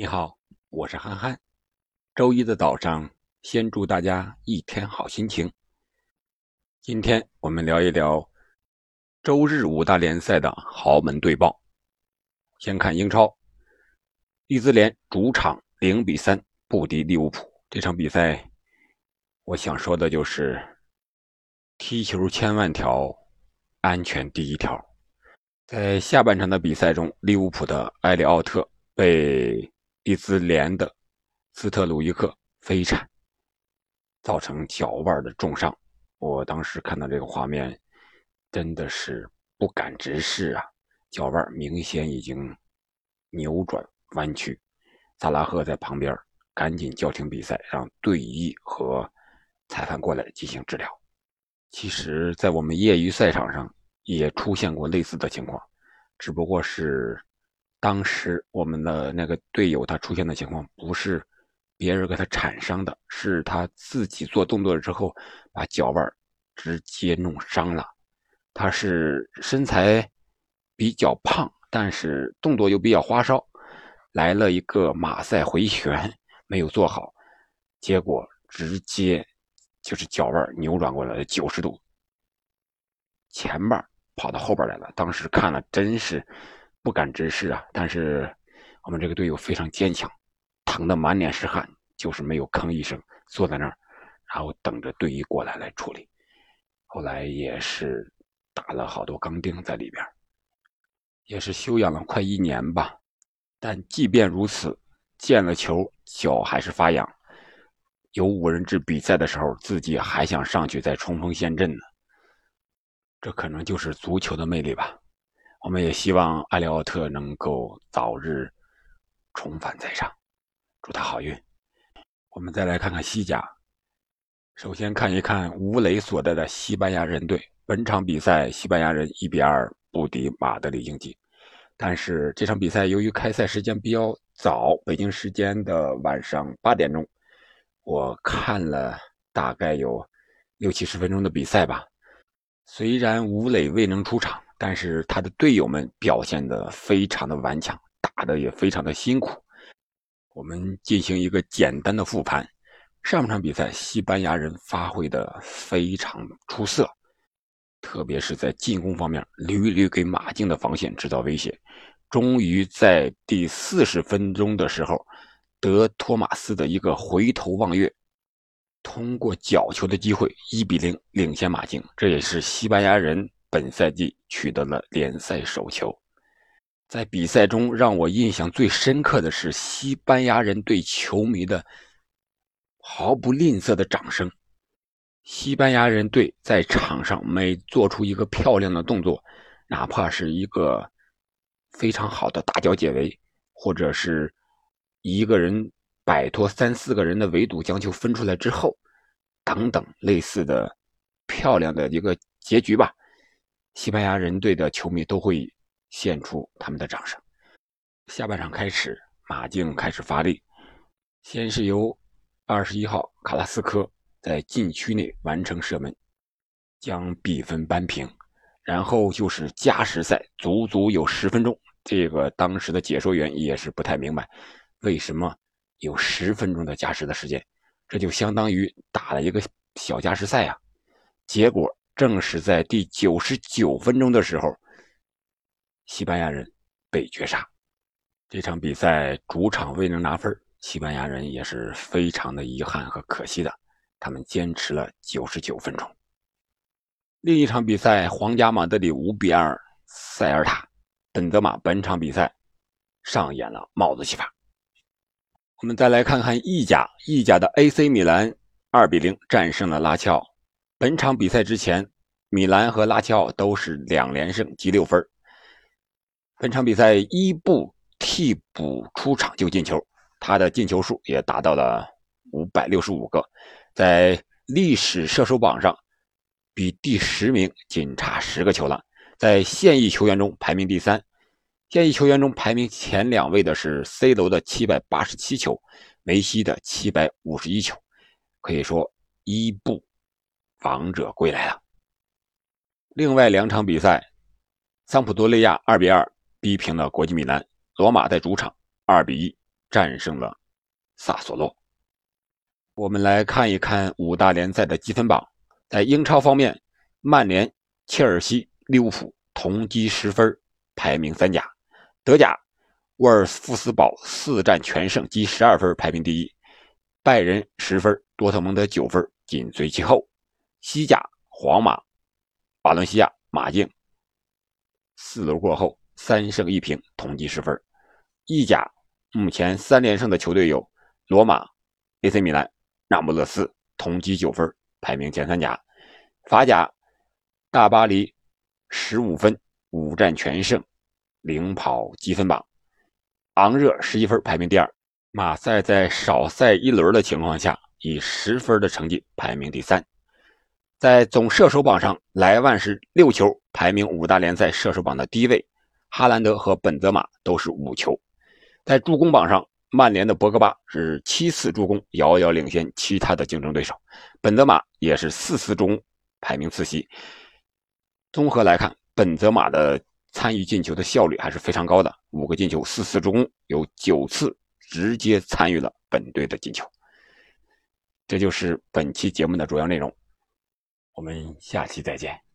你好，我是憨憨。周一的早上，先祝大家一天好心情。今天我们聊一聊周日五大联赛的豪门对报。先看英超，利兹联主场零比三不敌利物浦。这场比赛，我想说的就是踢球千万条，安全第一条。在下半场的比赛中，利物浦的埃里奥特被利兹联的斯特鲁伊克飞铲，造成脚腕的重伤。我当时看到这个画面，真的是不敢直视啊！脚腕明显已经扭转弯曲。萨拉赫在旁边赶紧叫停比赛，让队医和裁判过来进行治疗。其实，在我们业余赛场上也出现过类似的情况，只不过是。当时我们的那个队友他出现的情况不是别人给他铲伤的，是他自己做动作之后把脚腕直接弄伤了。他是身材比较胖，但是动作又比较花哨，来了一个马赛回旋没有做好，结果直接就是脚腕扭转过来了九十度，前半跑到后边来了。当时看了真是。不敢直视啊！但是我们这个队友非常坚强，疼得满脸是汗，就是没有吭一声，坐在那儿，然后等着队医过来来处理。后来也是打了好多钢钉在里边，也是休养了快一年吧。但即便如此，见了球脚还是发痒。有五人制比赛的时候，自己还想上去再冲锋陷阵呢。这可能就是足球的魅力吧。我们也希望埃里奥特能够早日重返赛场，祝他好运。我们再来看看西甲，首先看一看吴磊所在的西班牙人队。本场比赛，西班牙人一比二不敌马德里竞技，但是这场比赛由于开赛时间比较早，北京时间的晚上八点钟，我看了大概有六七十分钟的比赛吧。虽然吴磊未能出场。但是他的队友们表现的非常的顽强，打的也非常的辛苦。我们进行一个简单的复盘。上半场比赛，西班牙人发挥的非常出色，特别是在进攻方面，屡屡给马竞的防线制造威胁。终于在第四十分钟的时候，德托马斯的一个回头望月，通过角球的机会，一比零领先马竞。这也是西班牙人。本赛季取得了联赛首球，在比赛中让我印象最深刻的是西班牙人对球迷的毫不吝啬的掌声。西班牙人队在场上每做出一个漂亮的动作，哪怕是一个非常好的大脚解围，或者是一个人摆脱三四个人的围堵将球分出来之后，等等类似的漂亮的一个结局吧。西班牙人队的球迷都会献出他们的掌声。下半场开始，马竞开始发力，先是由二十一号卡拉斯科在禁区内完成射门，将比分扳平。然后就是加时赛，足足有十分钟。这个当时的解说员也是不太明白，为什么有十分钟的加时的时间？这就相当于打了一个小加时赛啊！结果。正是在第九十九分钟的时候，西班牙人被绝杀。这场比赛主场未能拿分，西班牙人也是非常的遗憾和可惜的。他们坚持了九十九分钟。另一场比赛，皇家马德里五比二塞尔塔，本泽马本场比赛上演了帽子戏法。我们再来看看意甲，意甲的 AC 米兰二比零战胜了拉齐奥。本场比赛之前，米兰和拉齐奥都是两连胜，积六分。本场比赛，伊布替补出场就进球，他的进球数也达到了五百六十五个，在历史射手榜上比第十名仅差十个球了。在现役球员中排名第三，现役球员中排名前两位的是 C 罗的七百八十七球，梅西的七百五十一球。可以说，伊布。王者归来了。另外两场比赛，桑普多利亚二比二逼平了国际米兰，罗马在主场二比一战胜了萨索洛。我们来看一看五大联赛的积分榜。在英超方面，曼联、切尔西、利物浦同积十分，排名三甲；德甲，沃尔夫斯堡四战全胜，积十二分，排名第一；拜仁十分，多特蒙德九分，紧随其后；西甲，皇马、瓦伦西亚、马竞四轮过后三胜一平，同积十分；意甲目前三连胜的球队有罗马、AC 米兰。那不勒斯同积九分，排名前三甲。法甲，大巴黎十五分，五战全胜，领跑积分榜。昂热十一分，排名第二。马赛在少赛一轮的情况下，以十分的成绩排名第三。在总射手榜上，莱万是六球，排名五大联赛射手榜的第一位。哈兰德和本泽马都是五球。在助攻榜上。曼联的博格巴是七次助攻，遥遥领先其他的竞争对手。本泽马也是四次助攻，排名次席。综合来看，本泽马的参与进球的效率还是非常高的，五个进球，四次助攻，有九次直接参与了本队的进球。这就是本期节目的主要内容，我们下期再见。